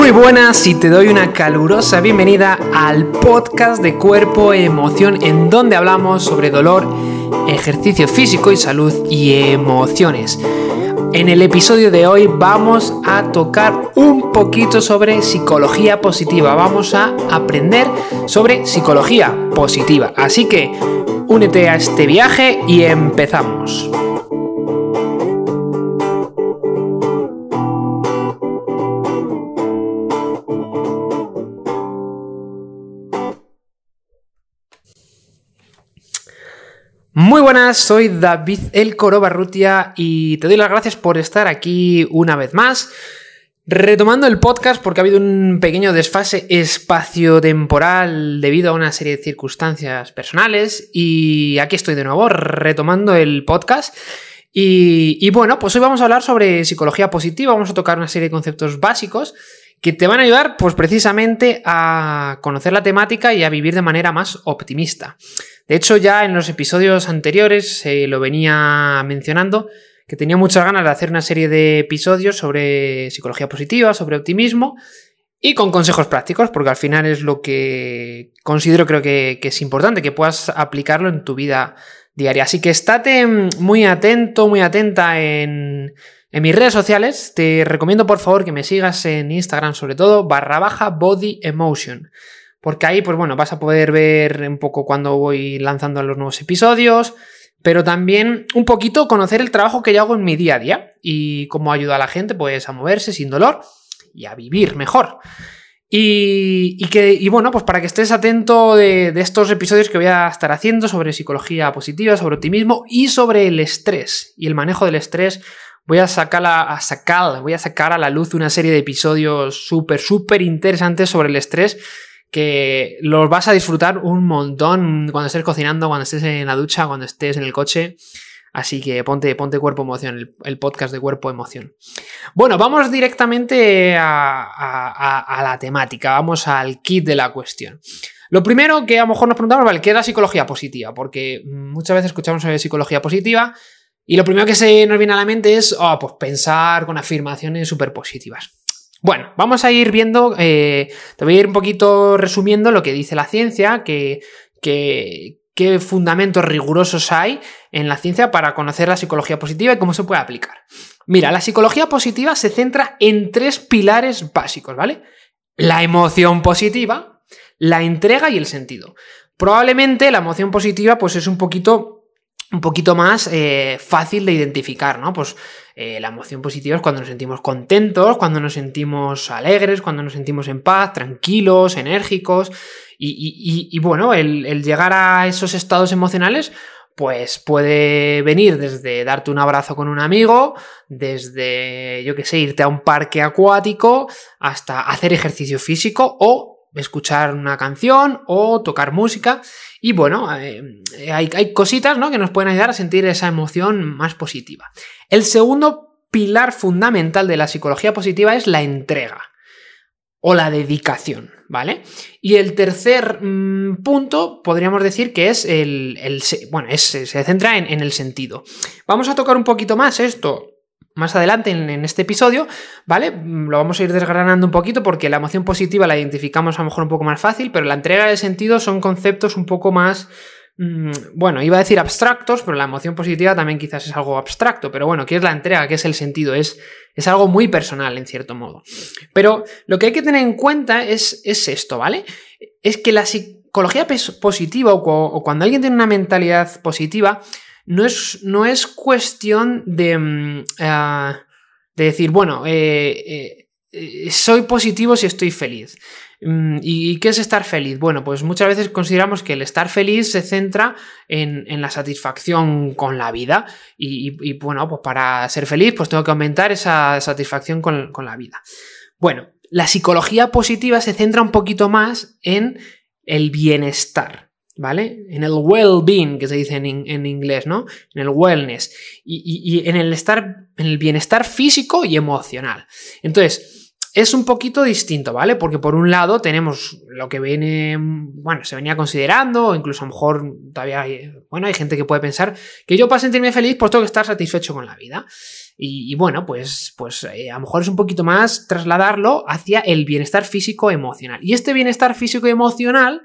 Muy buenas y te doy una calurosa bienvenida al podcast de cuerpo emoción en donde hablamos sobre dolor, ejercicio físico y salud y emociones. En el episodio de hoy vamos a tocar un poquito sobre psicología positiva, vamos a aprender sobre psicología positiva. Así que únete a este viaje y empezamos. Muy buenas, soy David El Coro Barrutia y te doy las gracias por estar aquí una vez más. Retomando el podcast porque ha habido un pequeño desfase espacio-temporal debido a una serie de circunstancias personales y aquí estoy de nuevo retomando el podcast. Y, y, bueno, pues hoy vamos a hablar sobre psicología positiva, vamos a tocar una serie de conceptos básicos que te van a ayudar pues precisamente a conocer la temática y a vivir de manera más optimista. De hecho, ya en los episodios anteriores se lo venía mencionando que tenía muchas ganas de hacer una serie de episodios sobre psicología positiva, sobre optimismo y con consejos prácticos, porque al final es lo que considero creo que, es importante, que puedas aplicarlo en tu vida diaria. Así que estate muy atento, muy atenta en, en mis redes sociales. Te recomiendo por favor que me sigas en Instagram sobre todo, barra baja body emotion porque ahí, pues bueno, vas a poder ver un poco cuando voy lanzando los nuevos episodios, pero también un poquito conocer el trabajo que yo hago en mi día a día y cómo ayuda a la gente pues a moverse sin dolor y a vivir mejor. Y, que, bueno, pues para que estés atento de, estos episodios que voy a estar haciendo sobre psicología positiva, sobre optimismo y sobre el estrés y el manejo del estrés, voy a sacar a, sacar, voy a sacar a la luz una serie de episodios súper, súper interesantes sobre el estrés que los vas a disfrutar un montón cuando estés cocinando, cuando estés en la ducha, cuando estés en el coche. Así que ponte, ponte cuerpo emoción, el, podcast de cuerpo emoción. Bueno, vamos directamente a, la temática, vamos al kit de la cuestión. Lo primero que a lo mejor nos preguntamos, vale, ¿qué es la psicología positiva? Porque muchas veces escuchamos sobre psicología positiva y lo primero que se nos viene a la mente es, oh, pues pensar con afirmaciones súper positivas. Bueno, vamos a ir viendo, eh, te voy a ir un poquito resumiendo lo que dice la ciencia, que, qué fundamentos rigurosos hay en la ciencia para conocer la psicología positiva y cómo se puede aplicar. Mira, la psicología positiva se centra en tres pilares básicos, ¿vale? La emoción positiva, la entrega y el sentido. Probablemente la emoción positiva pues es un poquito un poquito más eh, fácil de identificar, ¿no? Pues eh, la emoción positiva es cuando nos sentimos contentos, cuando nos sentimos alegres, cuando nos sentimos en paz, tranquilos, enérgicos. Y, bueno, el, llegar a esos estados emocionales, pues puede venir desde darte un abrazo con un amigo, desde, yo qué sé, irte a un parque acuático, hasta hacer ejercicio físico o escuchar una canción o tocar música. Y bueno, eh, hay, hay, cositas ¿no? que nos pueden ayudar a sentir esa emoción más positiva. El segundo pilar fundamental de la psicología positiva es la entrega o la dedicación, ¿vale? Y el tercer mm, punto podríamos decir que es el, bueno, se centra en, en el sentido. Vamos a tocar un poquito más esto más adelante en, este episodio, ¿vale? Lo vamos a ir desgranando un poquito porque la emoción positiva la identificamos a lo mejor un poco más fácil, pero la entrega de sentido son conceptos un poco más... Mm, bueno, iba a decir abstractos, pero la emoción positiva también quizás es algo abstracto, pero bueno, ¿qué es la entrega? ¿Qué es el sentido? Es, es algo muy personal, en cierto modo. Pero lo que hay que tener en cuenta es, es esto, ¿vale? Es que la psicología positiva o cuando alguien tiene una mentalidad positiva, no es, no es cuestión de, mm, ah, de decir, bueno, eh, eh, soy positivo si estoy feliz. Mm, ¿Y qué es estar feliz? Bueno, pues muchas veces consideramos que el estar feliz se centra en, la satisfacción con la vida y, bueno, pues para ser feliz pues tengo que aumentar esa satisfacción con, con la vida. Bueno, la psicología positiva se centra un poquito más en el bienestar. ¿Vale? En el well-being, que se dice en, inglés, ¿no? En el wellness. Y, en el estar, en el bienestar físico y emocional. Entonces, es un poquito distinto, ¿vale? Porque por un lado tenemos lo que viene, bueno, se venía considerando, o incluso a lo mejor todavía hay, bueno, hay gente que puede pensar que yo para sentirme feliz pues tengo que estar satisfecho con la vida. Y, bueno, pues, pues eh, a lo mejor es un poquito más trasladarlo hacia el bienestar físico emocional. Y este bienestar físico emocional,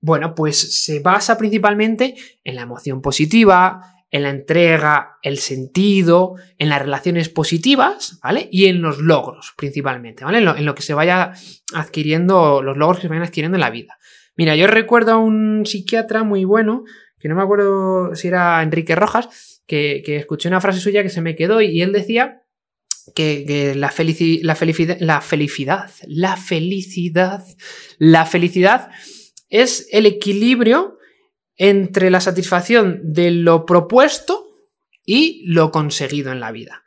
bueno, pues se basa principalmente en la emoción positiva, en la entrega, el sentido, en las relaciones positivas, ¿vale? Y en los logros, principalmente, ¿vale? En lo, que se vaya adquiriendo, los logros que se vayan adquiriendo en la vida. Mira, yo recuerdo a un psiquiatra muy bueno, que no me acuerdo si era Enrique Rojas, que, escuché una frase suya que se me quedó y él decía que, la, la, felicidad, la felicidad, la felicidad, la felicidad es el equilibrio entre la satisfacción de lo propuesto y lo conseguido en la vida.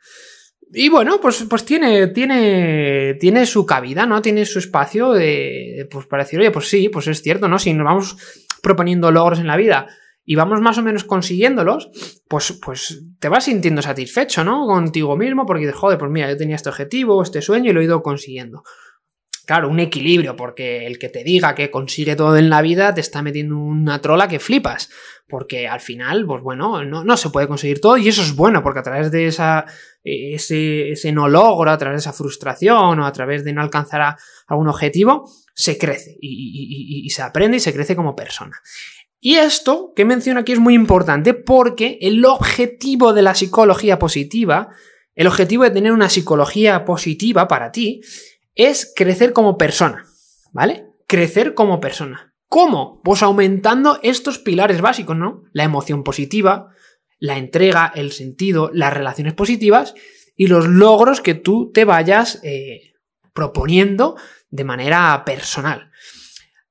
Y bueno, pues, pues tiene, tiene, tiene su cabida, ¿no? Tiene su espacio de, pues para decir, oye, pues sí, pues es cierto, ¿no? Si nos vamos proponiendo logros en la vida y vamos más o menos consiguiéndolos, pues, pues te vas sintiendo satisfecho, ¿no? Contigo mismo, porque dices, joder, pues mira, yo tenía este objetivo, este sueño y lo he ido consiguiendo. Claro, un equilibrio, porque el que te diga que consigue todo en la vida te está metiendo una trola que flipas. Porque al final, pues bueno, no, se puede conseguir todo y eso es bueno, porque a través de esa, ese, ese no logro, a través de esa frustración o a través de no alcanzar algún objetivo, se crece y se aprende y se crece como persona. Y esto que menciono aquí es muy importante porque el objetivo de la psicología positiva, el objetivo de tener una psicología positiva para ti, es crecer como persona, ¿vale? Crecer como persona. ¿Cómo? Pues aumentando estos pilares básicos, ¿no? La emoción positiva, la entrega, el sentido, las relaciones positivas y los logros que tú te vayas eh, proponiendo de manera personal.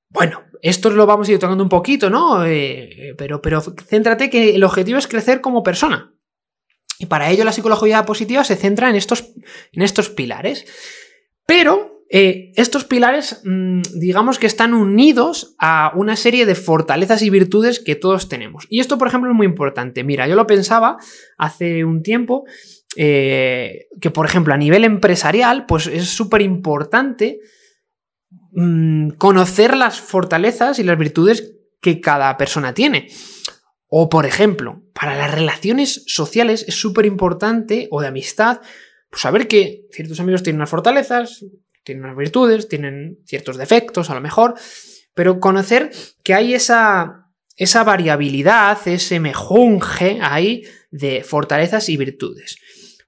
Bueno, esto lo vamos a ir tocando un poquito, ¿no? Eh, pero, pero céntrate que el objetivo es crecer como persona. Y para ello la psicología positiva se centra en estos, en estos pilares. Pero eh, estos pilares, mm, digamos que están unidos a una serie de fortalezas y virtudes que todos tenemos. Y esto, por ejemplo, es muy importante. Mira, yo lo pensaba hace un tiempo, eh, que, por ejemplo, a nivel empresarial, pues es súper importante mm, conocer las fortalezas y las virtudes que cada persona tiene. O, por ejemplo, para las relaciones sociales es súper importante, o de amistad, pues saber que ciertos amigos tienen unas fortalezas, tienen unas virtudes, tienen ciertos defectos a lo mejor, pero conocer que hay esa, esa variabilidad, ese mejunje ahí de fortalezas y virtudes.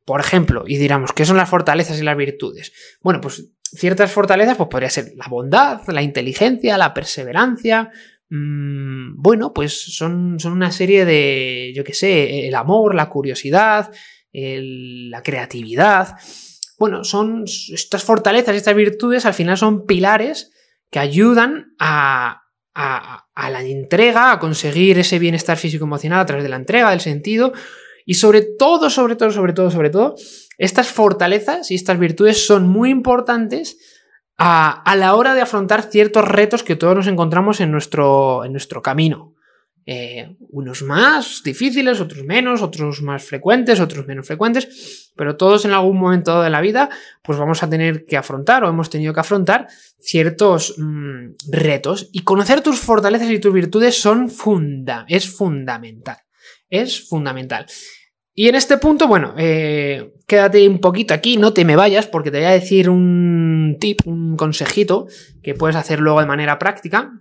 Por ejemplo, y diríamos, ¿qué son las fortalezas y las virtudes? Bueno, pues ciertas fortalezas pues podría ser la bondad, la inteligencia, la perseverancia. Mm, bueno, pues son, son una serie de, yo qué sé, el amor, la curiosidad, la creatividad. Bueno, son estas fortalezas, estas virtudes, al final son pilares que ayudan a, a, la entrega, a conseguir ese bienestar físico-emocional a través de la entrega, del sentido. Y sobre todo, sobre todo, sobre todo, sobre todo, estas fortalezas y estas virtudes son muy importantes a, a la hora de afrontar ciertos retos que todos nos encontramos en nuestro, en nuestro camino. Eh, unos más difíciles, otros menos, otros más frecuentes, otros menos frecuentes, pero todos en algún momento de la vida pues vamos a tener que afrontar o hemos tenido que afrontar ciertos mm, retos y conocer tus fortalezas y tus virtudes son funda es fundamental, es fundamental. Y en este punto, bueno, eh, quédate un poquito aquí, no te me vayas porque te voy a decir un tip, un consejito que puedes hacer luego de manera práctica.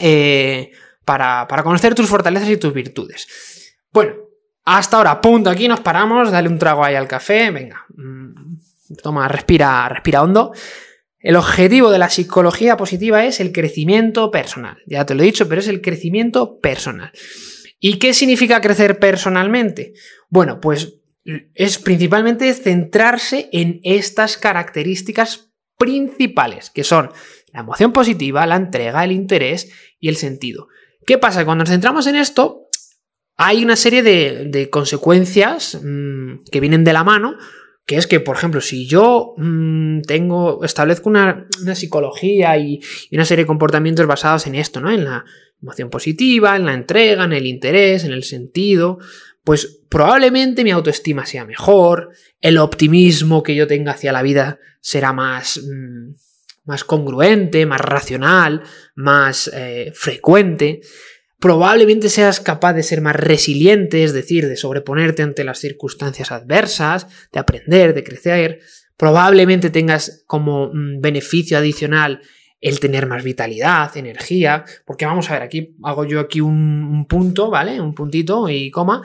Eh, para, conocer tus fortalezas y tus virtudes. Bueno, hasta ahora, punto, aquí nos paramos, dale un trago ahí al café, venga, mm, toma, respira, respira hondo. El objetivo de la psicología positiva es el crecimiento personal. Ya te lo he dicho, pero es el crecimiento personal. ¿Y qué significa crecer personalmente? Bueno, pues es principalmente centrarse en estas características principales, que son la emoción positiva, la entrega, el interés y el sentido. ¿Qué pasa? Cuando nos centramos en esto, hay una serie de, consecuencias mm, que vienen de la mano, que es que, por ejemplo, si yo mm, tengo, establezco una, psicología y, una serie de comportamientos basados en esto, ¿no? En la emoción positiva, en la entrega, en el interés, en el sentido, pues probablemente mi autoestima sea mejor, el optimismo que yo tenga hacia la vida será más, mm, más congruente, más racional, más eh, frecuente. Probablemente seas capaz de ser más resiliente, es decir, de sobreponerte ante las circunstancias adversas, de aprender, de crecer. Probablemente tengas como mm, beneficio adicional el tener más vitalidad, energía, porque vamos a ver, aquí hago yo aquí un, punto, ¿vale? Un puntito y coma.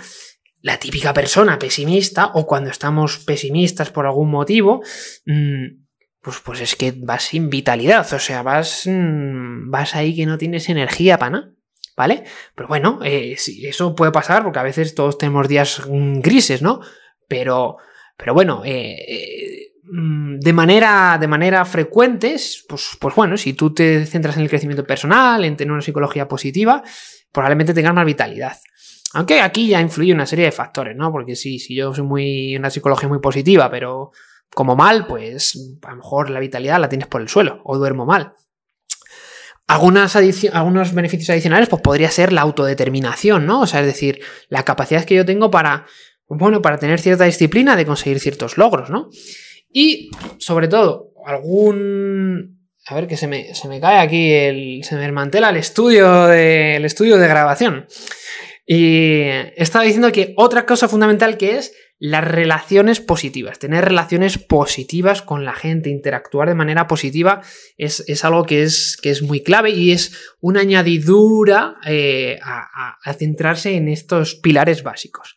La típica persona pesimista, o cuando estamos pesimistas por algún motivo, mm, pues, pues es que vas sin vitalidad, o sea, vas, mm, vas ahí que no tienes energía para nada. ¿Vale? Pero bueno, eh, eso puede pasar porque a veces todos tenemos días mm, grises, ¿no? Pero, pero bueno, eh, eh Mm, de manera, de manera frecuente, pues, pues bueno, si tú te centras en el crecimiento personal, en tener una psicología positiva, probablemente tengas más vitalidad. Aunque aquí ya influye una serie de factores, ¿no? Porque sí, si yo soy muy una psicología muy positiva, pero como mal, pues a lo mejor la vitalidad la tienes por el suelo o duermo mal. Algunos beneficios adicionales, pues podría ser la autodeterminación, ¿no? O sea, es decir, la capacidad que yo tengo para, bueno, para tener cierta disciplina de conseguir ciertos logros, ¿no? Y, sobre todo, algún... A ver que se me, cae aquí, el, se me desmantela el estudio, de, el estudio de grabación. Y estaba diciendo que otra cosa fundamental que es las relaciones positivas, tener relaciones positivas con la gente, interactuar de manera positiva es, algo que es, que es, muy clave y es una añadidura eh, a centrarse en estos pilares básicos.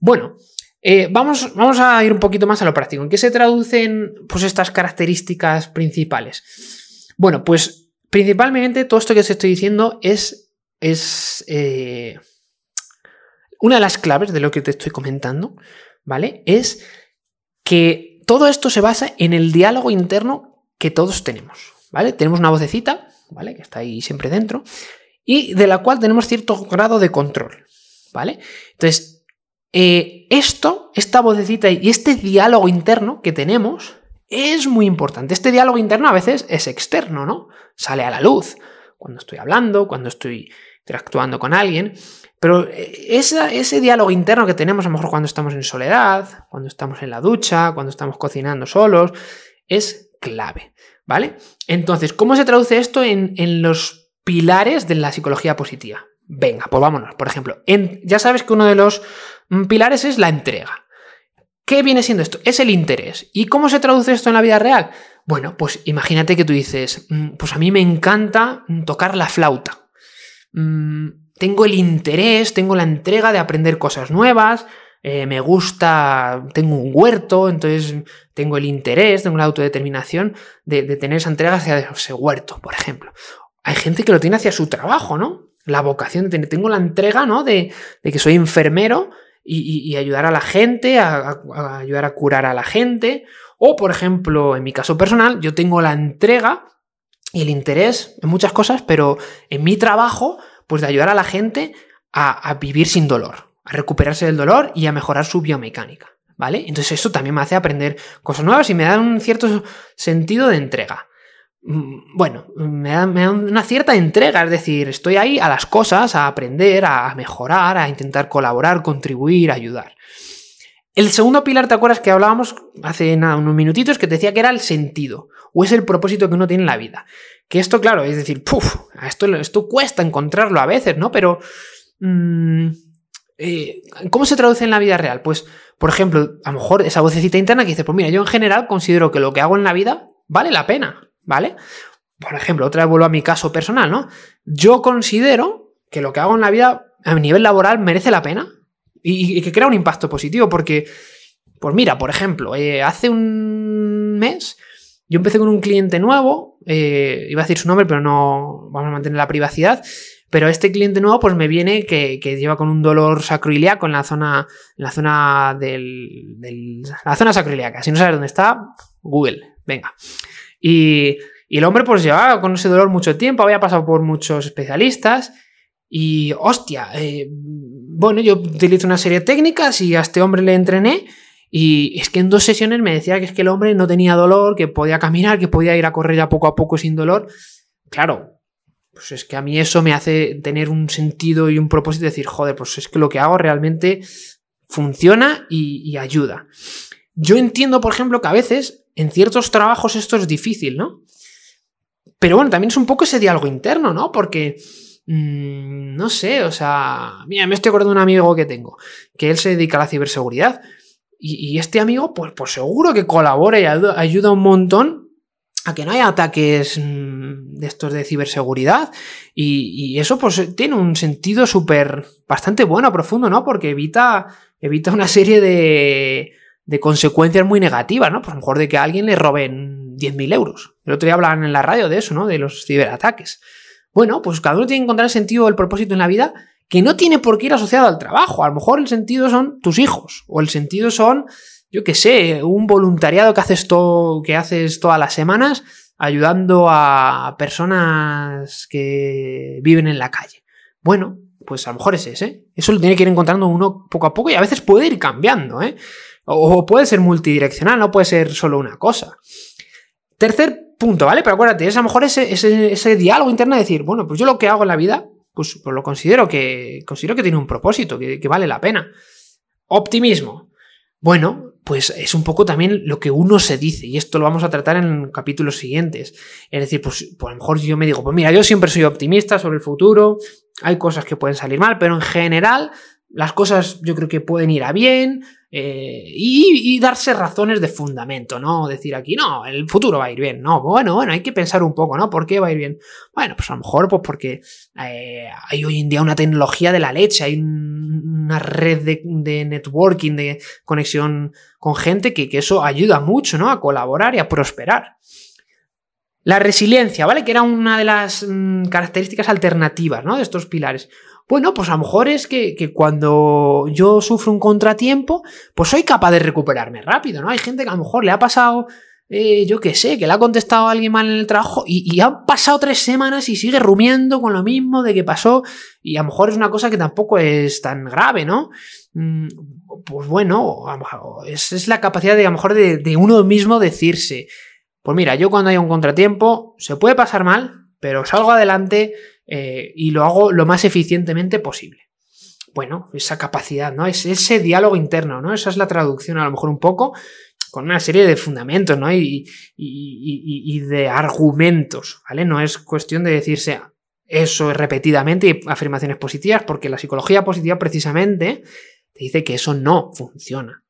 Bueno, eh, vamos, vamos, a ir un poquito más a lo práctico. ¿En qué se traducen pues, estas características principales? Bueno, pues principalmente todo esto que os estoy diciendo es, es eh, una de las claves de lo que te estoy comentando, ¿vale? Es que todo esto se basa en el diálogo interno que todos tenemos, ¿vale? Tenemos una vocecita, ¿vale? Que está ahí siempre dentro, y de la cual tenemos cierto grado de control, ¿vale? Entonces, eh, esto, esta vocecita y este diálogo interno que tenemos es muy importante. Este diálogo interno a veces es externo, ¿no? Sale a la luz cuando estoy hablando, cuando estoy interactuando con alguien. Pero eh, ese diálogo interno que tenemos a lo mejor cuando estamos en soledad, cuando estamos en la ducha, cuando estamos cocinando solos, es clave, ¿vale? Entonces, ¿cómo se traduce esto en, en los pilares de la psicología positiva? Venga, pues vámonos. Por ejemplo, ya sabes que uno de los mm, pilares es la entrega. ¿Qué viene siendo esto? Es el interés. ¿Y cómo se traduce esto en la vida real? Bueno, pues imagínate que tú dices, mm, pues a mí me encanta mm, tocar la flauta. Tengo el interés, tengo la entrega de aprender cosas nuevas, eh, me gusta, tengo un huerto, entonces tengo el interés, tengo la autodeterminación de, de tener esa entrega hacia ese huerto, por ejemplo. Hay gente que lo tiene hacia su trabajo, ¿no? la vocación, tengo la entrega, ¿no? De, que soy enfermero y, ayudar a la gente, ayudar a curar a la gente. O, por ejemplo, en mi caso personal, yo tengo la entrega y el interés en muchas cosas, pero en mi trabajo, pues de ayudar a la gente a, vivir sin dolor, a recuperarse del dolor y a mejorar su biomecánica. ¿Vale? Entonces eso también me hace aprender cosas nuevas y me da un cierto sentido de entrega. Mm, bueno, me da, una cierta entrega, es decir, estoy ahí a las cosas, a aprender, a mejorar, a intentar colaborar, contribuir, ayudar. El segundo pilar, ¿te acuerdas que hablábamos hace unos minutitos que te decía que era el sentido o es el propósito que uno tiene en la vida? Que esto, claro, es decir, puf, esto, esto cuesta encontrarlo a veces, ¿no? Pero, mm, eh, ¿cómo se traduce en la vida real? Pues, por ejemplo, a lo mejor esa vocecita interna que dice, pues mira, yo en general considero que lo que hago en la vida vale la pena. ¿vale? Por ejemplo, otra vez vuelvo a mi caso personal, ¿no? Yo considero que lo que hago en la vida a nivel laboral merece la pena y, que crea un impacto positivo porque, pues mira, por ejemplo, eh, hace un mes yo empecé con un cliente nuevo, eh, iba a decir su nombre, pero no vamos a mantener la privacidad. Pero este cliente nuevo, pues me viene que, lleva con un dolor sacroiliaco en la zona, la zona del, la zona sacroiliaca. Si no sabes dónde está, Google, venga. Y, el hombre pues llevaba con ese dolor mucho tiempo, había pasado por muchos especialistas y hostia, eh, bueno, yo utilizo una serie de técnicas y a este hombre le entrené y es que en dos sesiones me decía que es que el hombre no tenía dolor, que podía caminar, que podía ir a correr ya poco a poco sin dolor. Claro, pues es que a mí eso me hace tener un sentido y un propósito de decir, joder, pues es que lo que hago realmente funciona y, ayuda. Yo entiendo, por ejemplo, que a veces en ciertos trabajos esto es difícil, ¿no? Pero bueno, también es un poco ese diálogo interno, ¿no? Porque, mm, no sé, o sea, mira, me estoy acordando de un amigo que tengo, que él se dedica a la ciberseguridad. Y, este amigo, pues, pues seguro que colabora y ayuda un montón a que no haya ataques mm, de estos de ciberseguridad y, eso pues tiene un sentido súper bastante bueno, profundo, ¿no? Porque evita, evita una serie de, de consecuencias muy negativas, ¿no? Pues lo mejor de que a alguien le roben 10.000 euros. El otro día hablaban en la radio de eso, ¿no? De los ciberataques. Bueno, pues cada uno tiene que encontrar el sentido, el propósito en la vida que no tiene por qué ir asociado al trabajo. A lo mejor el sentido son tus hijos o el sentido son yo qué sé, un voluntariado que haces, todo, que haces todas las semanas ayudando a personas que viven en la calle. Bueno, pues a lo mejor es ese. Eso lo tiene que ir encontrando uno poco a poco y a veces puede ir cambiando, ¿eh? O puede ser multidireccional, no puede ser solo una cosa. Tercer punto, ¿vale? Pero acuérdate, es a lo mejor ese, ese, diálogo interno de decir, bueno, pues yo lo que hago en la vida, pues, pues lo considero que, considero que tiene un propósito, que, vale la pena. Optimismo. Bueno, pues es un poco también lo que uno se dice, y esto lo vamos a tratar en capítulos siguientes. Es decir, pues, pues, a lo mejor yo me digo, pues mira, yo siempre soy optimista sobre el futuro, hay cosas que pueden salir mal, pero en general las cosas yo creo que pueden ir a bien, eh, y, darse razones de fundamento, ¿no? Decir aquí, no, el futuro va a ir bien, no, bueno, bueno, hay que pensar un poco, ¿no? ¿Por qué va a ir bien? Bueno, pues a lo mejor pues porque eh, hay hoy en día una tecnología de la leche, hay una red de, networking, de conexión con gente que, que eso ayuda mucho, ¿no? A colaborar y a prosperar. La resiliencia, ¿vale? Que era una de las mm, características alternativas, ¿no? De estos pilares. Bueno, pues a lo mejor es que, cuando yo sufro un contratiempo, pues soy capaz de recuperarme rápido, ¿no? Hay gente que a lo mejor le ha pasado, eh, yo qué sé, que le ha contestado a alguien mal en el trabajo y, han pasado tres semanas y sigue rumiando con lo mismo de que pasó y a lo mejor es una cosa que tampoco es tan grave, ¿no? Mm, pues bueno, es, es la capacidad de a lo mejor de, de uno mismo decirse, pues mira, yo cuando hay un contratiempo se puede pasar mal, pero salgo adelante eh, y lo hago lo más eficientemente posible. Bueno, esa capacidad, ¿no? Es ese diálogo interno, ¿no? Esa es la traducción a lo mejor un poco con una serie de fundamentos, ¿no? Y, y, de argumentos, ¿vale? No es cuestión de decirse eso repetidamente y afirmaciones positivas, porque la psicología positiva precisamente te dice que eso no funciona.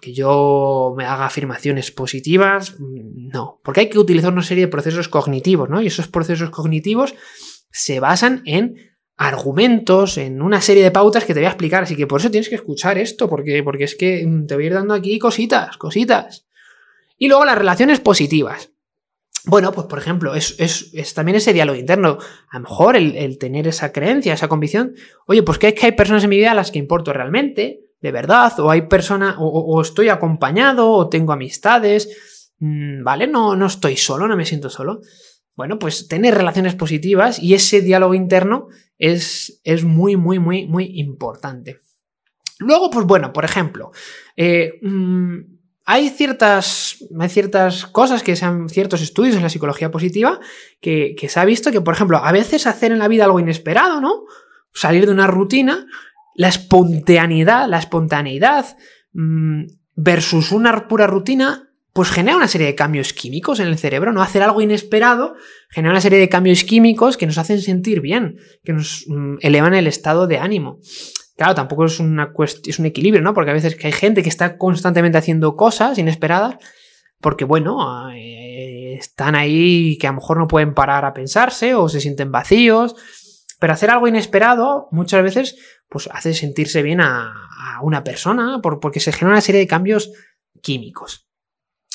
Que yo me haga afirmaciones positivas, no. Porque hay que utilizar una serie de procesos cognitivos, ¿no? Y esos procesos cognitivos se basan en argumentos, en una serie de pautas que te voy a explicar. Así que por eso tienes que escuchar esto, porque, porque es que mm, te voy a ir dando aquí cositas, cositas. Y luego las relaciones positivas. Bueno, pues por ejemplo, es, también ese diálogo interno. A lo mejor el, tener esa creencia, esa convicción. Oye, pues que es que hay personas en mi vida a las que importo realmente, de verdad, o hay personas, o, estoy acompañado, o tengo amistades. Mm, ¿Vale? No, no estoy solo, no me siento solo bueno, pues tener relaciones positivas y ese diálogo interno es, es muy, muy, muy, muy importante. Luego, pues bueno, por ejemplo, eh, mm, hay, ciertas, hay ciertas cosas que sean ciertos estudios en la psicología positiva que, se ha visto que, por ejemplo, a veces hacer en la vida algo inesperado, ¿no? Salir de una rutina, la espontaneidad, la espontaneidad mm, versus una pura rutina pues genera una serie de cambios químicos en el cerebro, ¿no? Hacer algo inesperado genera una serie de cambios químicos que nos hacen sentir bien, que nos mm, elevan el estado de ánimo. Claro, tampoco es una es un equilibrio, ¿no? Porque a veces que hay gente que está constantemente haciendo cosas inesperadas, porque bueno, eh, están ahí que a lo mejor no pueden parar a pensarse o se sienten vacíos. Pero hacer algo inesperado muchas veces pues hace sentirse bien a, una persona porque se genera una serie de cambios químicos.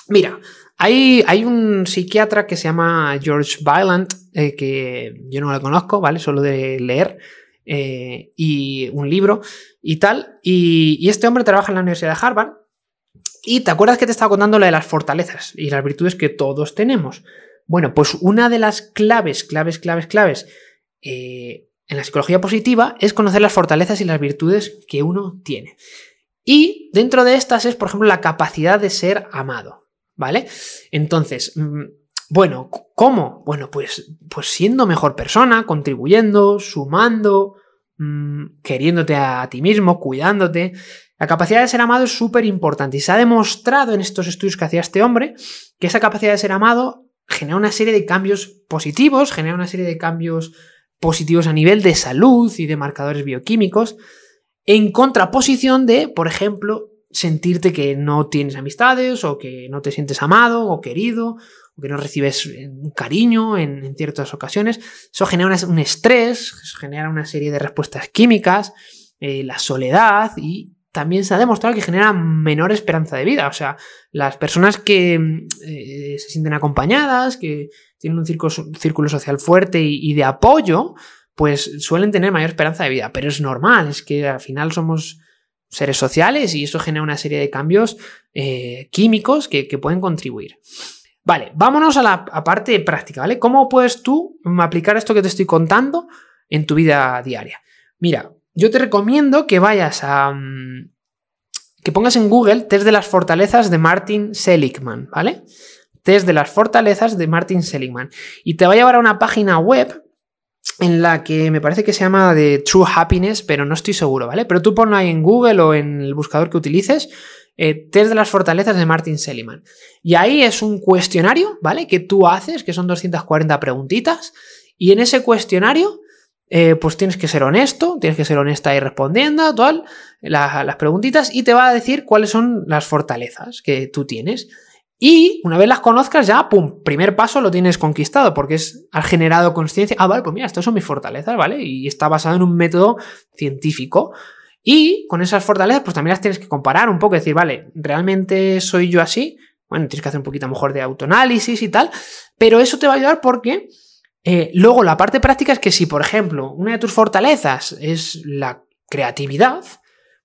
Mira, hay, hay, un psiquiatra que se llama George Byland, eh, que yo no lo conozco, ¿vale? Solo de leer, eh, y un libro y tal. Y, este hombre trabaja en la Universidad de Harvard. Y te acuerdas que te estaba contando lo de las fortalezas y las virtudes que todos tenemos. Bueno, pues una de las claves, claves, claves, claves eh, en la psicología positiva es conocer las fortalezas y las virtudes que uno tiene. Y dentro de estas es, por ejemplo, la capacidad de ser amado. ¿Vale? Entonces, mm, bueno, ¿cómo? Bueno, pues, pues siendo mejor persona, contribuyendo, sumando, mm, queriéndote a ti mismo, cuidándote. La capacidad de ser amado es súper importante y se ha demostrado en estos estudios que hacía este hombre que esa capacidad de ser amado genera una serie de cambios positivos, genera una serie de cambios positivos a nivel de salud y de marcadores bioquímicos, en contraposición de, por ejemplo, sentirte que no tienes amistades o que no te sientes amado o querido o que no recibes un cariño en, ciertas ocasiones. Eso genera un estrés, genera una serie de respuestas químicas, eh, la soledad y también se ha demostrado que genera menor esperanza de vida. O sea, las personas que eh, se sienten acompañadas, que tienen un círculo, social fuerte y, de apoyo, pues suelen tener mayor esperanza de vida. Pero es normal, es que al final somos seres sociales y eso genera una serie de cambios eh, químicos que, pueden contribuir. Vale, vámonos a la parte práctica, ¿vale? ¿Cómo puedes tú aplicar esto que te estoy contando en tu vida diaria? Mira, yo te recomiendo que vayas a... Mm, que pongas en Google test de las fortalezas de Martin Seligman, ¿vale? Test de las fortalezas de Martin Seligman. Y te va a llevar a una página web en la que me parece que se llama de True Happiness, pero no estoy seguro, ¿vale? Pero tú ponlo ahí en Google o en el buscador que utilices, eh, test de las fortalezas de Martin Seligman. Y ahí es un cuestionario, ¿vale? Que tú haces, que son 240 preguntitas, y en ese cuestionario eh, pues tienes que ser honesto, tienes que ser honesta y respondiendo, todas las preguntitas y te va a decir cuáles son las fortalezas que tú tienes. Y una vez las conozcas ya, pum, primer paso lo tienes conquistado porque es, has generado conciencia. Ah, vale, pues mira, estas son mis fortalezas, ¿vale? Y está basado en un método científico. Y con esas fortalezas, pues también las tienes que comparar un poco, decir, vale, ¿realmente soy yo así? Bueno, tienes que hacer un poquito mejor de autoanálisis y tal, pero eso te va a ayudar porque eh, luego, la parte práctica es que si, por ejemplo, una de tus fortalezas es la creatividad,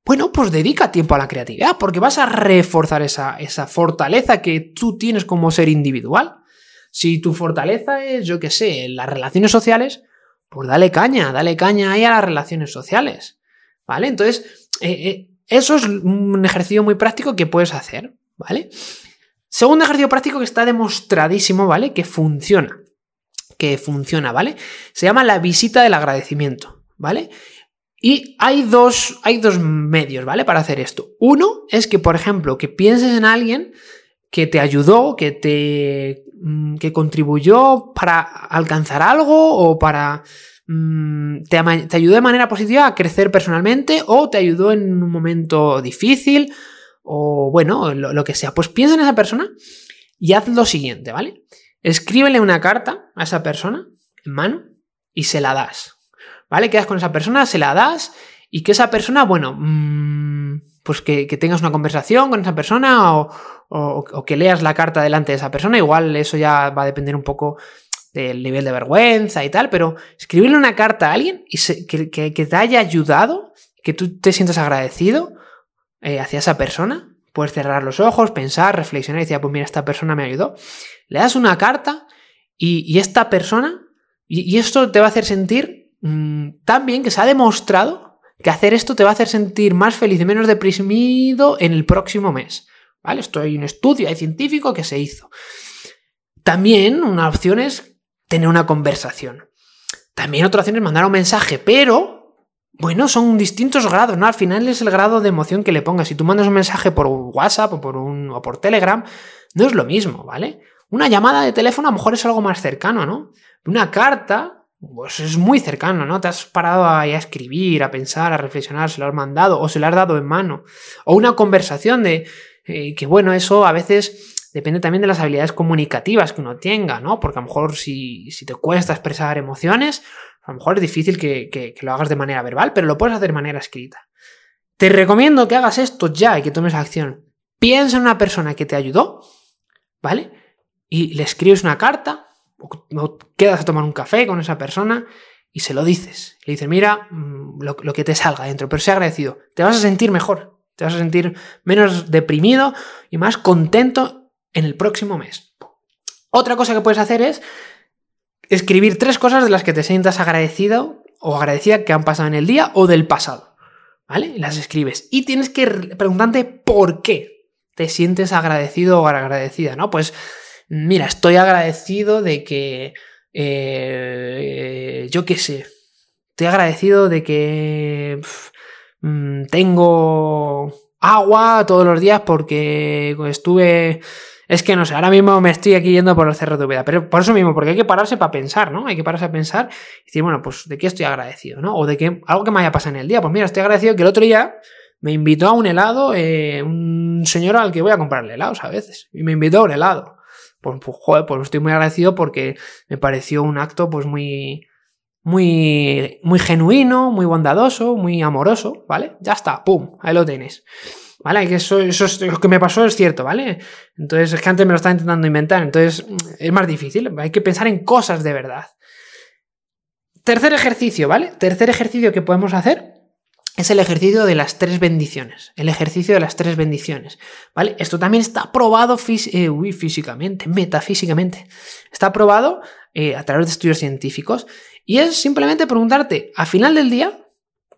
bueno, pues dedica tiempo a la creatividad, porque vas a reforzar esa, esa fortaleza que tú tienes como ser individual. Si tu fortaleza es, yo qué sé, las relaciones sociales, pues dale caña, dale caña ahí a las relaciones sociales. ¿Vale? Entonces, eh, eh, eso es un ejercicio muy práctico que puedes hacer, ¿vale? Segundo ejercicio práctico que está demostradísimo, ¿vale? Que funciona que funciona, ¿vale? Se llama la visita del agradecimiento, ¿vale? Y hay dos, hay dos medios, ¿vale? Para hacer esto. Uno es que, por ejemplo, que pienses en alguien que te ayudó, que te mm, que contribuyó para alcanzar algo o para mm, te, ayudó de manera positiva a crecer personalmente o te ayudó en un momento difícil o bueno, lo, lo que sea. Pues piensa en esa persona y haz lo siguiente, ¿vale? Escríbele una carta a esa persona en mano y se la das. ¿Vale? Quedas con esa persona, se la das y que esa persona, bueno, mm, pues que, tengas una conversación con esa persona o, que leas la carta delante de esa persona. Igual eso ya va a depender un poco del nivel de vergüenza y tal, pero escribirle una carta a alguien y que, te haya ayudado, que tú te sientas agradecido eh, hacia esa persona, Puedes cerrar los ojos, pensar, reflexionar y decir, ah, pues mira, esta persona me ayudó. Le das una carta y, esta persona, y, esto te va a hacer sentir mm, tan bien que se ha demostrado que hacer esto te va a hacer sentir más feliz y menos deprimido en el próximo mes. ¿Vale? Esto hay un estudio, hay científico que se hizo. También una opción es tener una conversación. También otra opción es mandar un mensaje, pero bueno, son distintos grados, ¿no? Al final es el grado de emoción que le pongas. Si tú mandas un mensaje por WhatsApp o por, un, o por Telegram, no es lo mismo, ¿vale? Una llamada de teléfono a lo mejor es algo más cercano, ¿no? Una carta, pues es muy cercano, ¿no? Te has parado ahí a escribir, a pensar, a reflexionar, se lo has mandado o se lo has dado en mano. O una conversación de eh, que, bueno, eso a veces depende también de las habilidades comunicativas que uno tenga, ¿no? Porque a lo mejor si, si te cuesta expresar emociones, a lo mejor es difícil que, lo hagas de manera verbal, pero lo puedes hacer de manera escrita. Te recomiendo que hagas esto ya y que tomes acción. Piensa en una persona que te ayudó, ¿vale? Y le escribes una carta o, quedas a tomar un café con esa persona y se lo dices. Le dices, mira, mm, lo, lo, que te salga dentro, pero sea agradecido. Te vas a sentir mejor, te vas a sentir menos deprimido y más contento en el próximo mes. Otra cosa que puedes hacer es escribir tres cosas de las que te sientas agradecido o agradecida que han pasado en el día o del pasado. ¿Vale? Las escribes. Y tienes que preguntarte por qué te sientes agradecido o agradecida, ¿no? Pues mira, estoy agradecido de que... Eh, yo qué sé. Estoy agradecido de que... Mm, tengo agua todos los días porque estuve es que no sé, ahora mismo me estoy aquí yendo por el cerro de vida, pero por eso mismo, porque hay que pararse para pensar, ¿no? Hay que pararse a pensar y decir, bueno, pues de qué estoy agradecido, ¿no? O de qué, algo que me haya pasado en el día. Pues mira, estoy agradecido que el otro día me invitó a un helado eh, un señor al que voy a comprarle helados a veces. Y me invitó a un helado. Pues, pues, joder, pues estoy muy agradecido porque me pareció un acto, pues muy, muy, muy genuino, muy bondadoso, muy amoroso, ¿vale? Ya está, pum, ahí lo tienes. ¿Vale? Que eso, eso es, lo que me pasó es cierto, ¿vale? Entonces es que antes me lo estaba intentando inventar, entonces es más difícil, hay que pensar en cosas de verdad. Tercer ejercicio, ¿vale? Tercer ejercicio que podemos hacer es el ejercicio de las tres bendiciones. El ejercicio de las tres bendiciones. ¿Vale? Esto también está probado eh, físicamente, metafísicamente. Está probado eh, a través de estudios científicos. Y es simplemente preguntarte, a final del día,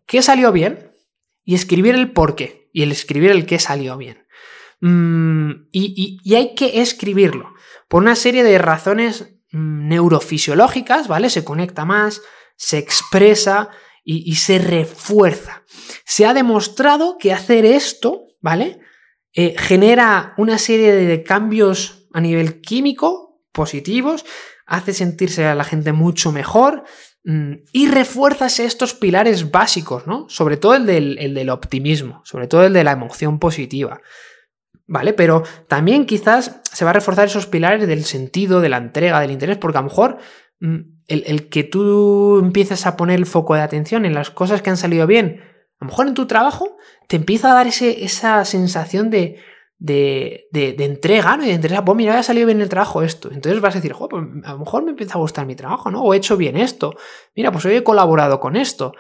¿qué salió bien? Y escribir el por qué y el escribir el que salió bien. Mm, y, hay que escribirlo por una serie de razones mm, neurofisiológicas, ¿vale? Se conecta más, se expresa y, se refuerza. Se ha demostrado que hacer esto, ¿vale? Eh, genera una serie de cambios a nivel químico positivos, hace sentirse a la gente mucho mejor, Mm, y refuerzas estos pilares básicos, ¿no? Sobre todo el del, optimismo, sobre todo el de la emoción positiva. ¿Vale? Pero también quizás se va a reforzar esos pilares del sentido, de la entrega, del interés, porque a lo mejor mm, el, que tú empieces a poner el foco de atención en las cosas que han salido bien, a lo mejor en tu trabajo, te empieza a dar ese, esa sensación de, de, de, entrega, ¿no? Y de entrega, pues mira, ha salido bien el trabajo esto. Entonces vas a decir, pues a lo mejor me empieza a gustar mi trabajo, ¿no? O he hecho bien esto. Mira, pues hoy he colaborado con esto.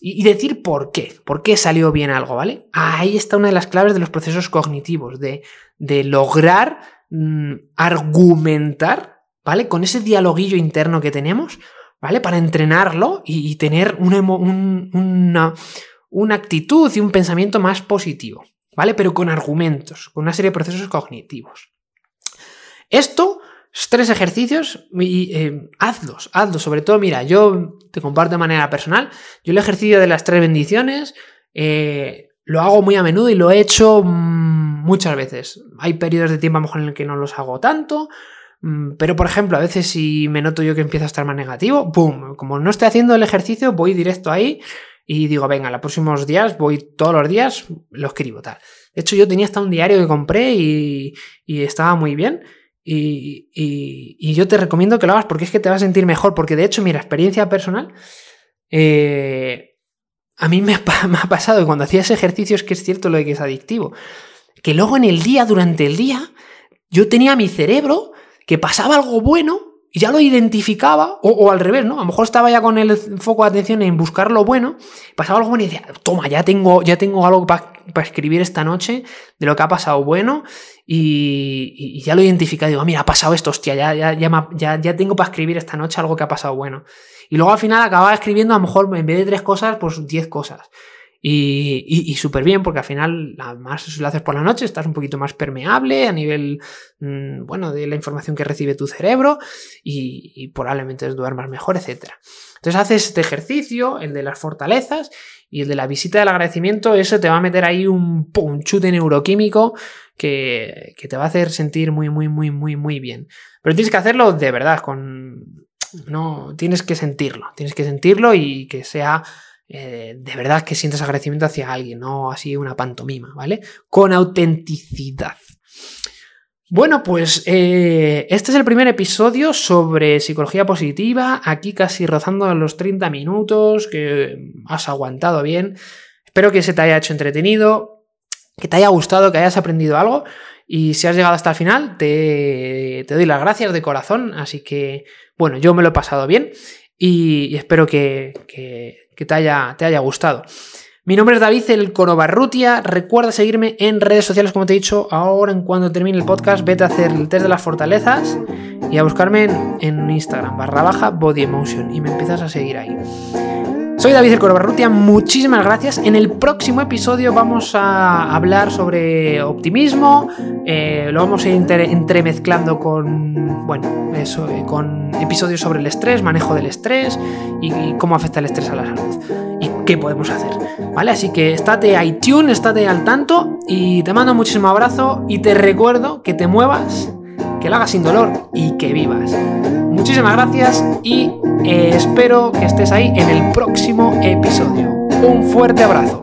Y, decir por qué, por qué salió bien algo, ¿vale? Ahí está una de las claves de los procesos cognitivos, de, de lograr mm, argumentar, ¿vale? Con ese dialoguillo interno que tenemos, ¿vale? Para entrenarlo y, tener una, una, una actitud y un pensamiento más positivo. ¿vale? Pero con argumentos, con una serie de procesos cognitivos. Esto, tres ejercicios, y, eh, hazlos, hazlos. Sobre todo, mira, yo te comparto de manera personal, yo el ejercicio de las tres bendiciones eh, lo hago muy a menudo y lo he hecho mm, muchas veces. Hay periodos de tiempo a lo mejor en el que no los hago tanto, pero, por ejemplo, a veces si me noto yo que empiezo a estar más negativo, ¡pum! Como no estoy haciendo el ejercicio, voy directo ahí y digo, venga, los próximos días voy todos los días, lo escribo tal. De hecho, yo tenía hasta un diario que compré y, estaba muy bien. Y, yo te recomiendo que lo hagas porque es que te vas a sentir mejor. Porque de hecho, mira, experiencia personal, eh, a mí me ha pasado que cuando hacía ese ejercicio es que es cierto lo de que es adictivo. Que luego en el día, durante el día, yo tenía mi cerebro que pasaba algo bueno y ya lo identificaba, o, al revés, ¿no? A lo mejor estaba ya con el foco de atención en buscar lo bueno, pasaba algo bueno y decía, toma, ya tengo, ya tengo algo para escribir esta noche de lo que ha pasado bueno y, ya lo he identificado. Digo, mira, ha pasado esto, hostia, ya, ya, ya, ya tengo para escribir esta noche algo que ha pasado bueno. Y luego al final acababa escribiendo a lo mejor en vez de tres cosas, pues diez cosas. Y, súper bien, porque al final, más si lo haces por la noche, estás un poquito más permeable a nivel, mm, bueno, de la información que recibe tu cerebro y, probablemente duermas mejor, etc. Entonces haces este ejercicio, el de las fortalezas y el de la visita del agradecimiento, eso te va a meter ahí un, un chute neuroquímico que, que te va a hacer sentir muy, muy, muy, muy, muy bien. Pero tienes que hacerlo de verdad, con... No, tienes que sentirlo, tienes que sentirlo y que sea eh, de verdad que sientes agradecimiento hacia alguien, no así una pantomima, ¿vale? Con autenticidad. Bueno, pues eh, este es el primer episodio sobre psicología positiva, aquí casi rozando los 30 minutos, que has aguantado bien. Espero que se te haya hecho entretenido, que te haya gustado, que hayas aprendido algo. Y si has llegado hasta el final, te, doy las gracias de corazón. Así que, bueno, yo me lo he pasado bien y, espero que te haya, te haya gustado. Mi nombre es David el Corobarrutia. Recuerda seguirme en redes sociales, como te he dicho. Ahora, en cuanto termine el podcast, vete a hacer el test de las fortalezas y a buscarme en, Instagram, barra baja body emotion, y me empiezas a seguir ahí. Soy David el Corobarrutia, muchísimas gracias. En el próximo episodio vamos a hablar sobre optimismo, eh, lo vamos a ir entremezclando con, bueno, eh, con episodios sobre el estrés, manejo del estrés y, cómo afecta el estrés a la salud. Y qué podemos hacer. ¿Vale? Así que estate iTunes, estate al tanto y te mando muchísimo abrazo y te recuerdo que te muevas, que lo hagas sin dolor y que vivas. Muchísimas gracias y eh, espero que estés ahí en el próximo episodio. Un fuerte abrazo.